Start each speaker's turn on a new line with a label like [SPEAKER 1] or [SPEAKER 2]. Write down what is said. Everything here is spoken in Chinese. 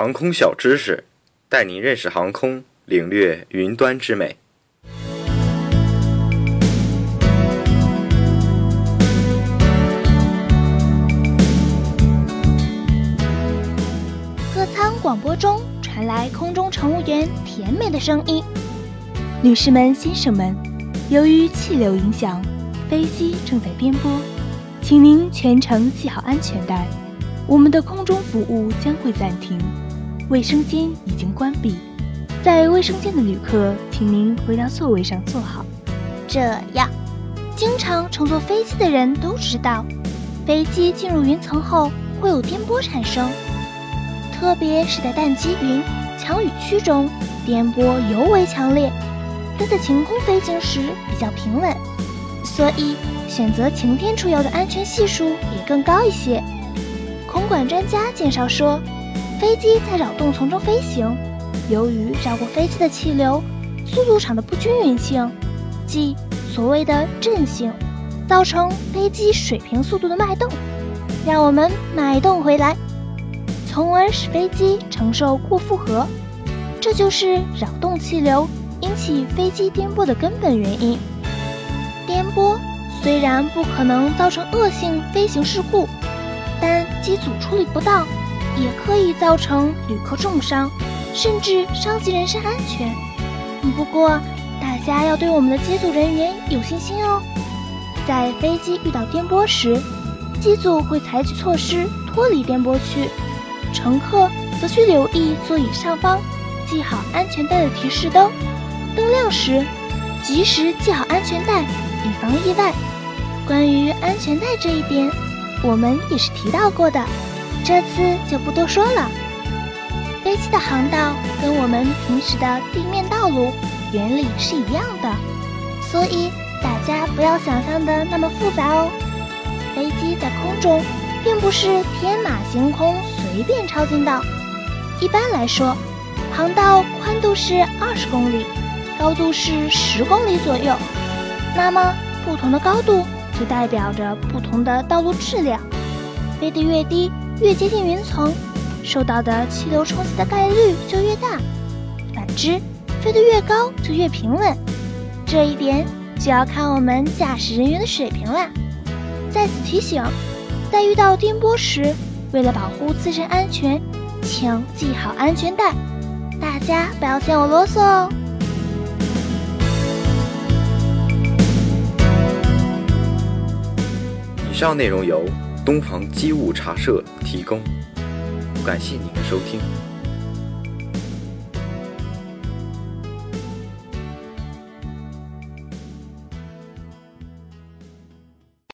[SPEAKER 1] 航空小知识，带您认识航空，领略云端之美。
[SPEAKER 2] 客舱广播中传来空中乘务员甜美的声音：“
[SPEAKER 3] 女士们、先生们，由于气流影响，飞机正在颠簸，请您全程系好安全带。”我们的空中服务将会暂停，卫生间已经关闭，在卫生间的旅客，请您回到座位上坐好。
[SPEAKER 2] 这样，经常乘坐飞机的人都知道，飞机进入云层后会有颠簸产生，特别是在淡积云、强雨区中，颠簸尤为强烈。但在晴空飞行时比较平稳，所以选择晴天出游的安全系数也更高一些。空管专家介绍说，飞机在扰动从中飞行，由于绕过飞机的气流速度场的不均匀性，即所谓的振性，造成飞机水平速度的脉动，让我们脉动回来，从而使飞机承受过负荷。这就是扰动气流引起飞机颠簸的根本原因。颠簸虽然不可能造成恶性飞行事故。但机组处理不当，也可以造成旅客重伤，甚至伤及人身安全。不过，大家要对我们的机组人员有信心哦。在飞机遇到颠簸时，机组会采取措施脱离颠簸区，乘客则需留意座椅上方系好安全带的提示灯，灯亮时及时系好安全带，以防意外。关于安全带这一点。我们也是提到过的，这次就不多说了。飞机的航道跟我们平时的地面道路原理是一样的，所以大家不要想象的那么复杂哦。飞机在空中并不是天马行空随便超近道，一般来说，航道宽度是二十公里，高度是十公里左右。那么不同的高度。就代表着不同的道路质量，飞得越低，越接近云层，受到的气流冲击的概率就越大；反之，飞得越高就越平稳。这一点就要看我们驾驶人员的水平啦。在此提醒，在遇到颠簸时，为了保护自身安全，请系好安全带。大家不要嫌我啰嗦哦。
[SPEAKER 1] 以上内容由东房机务茶社提供，感谢您的收听。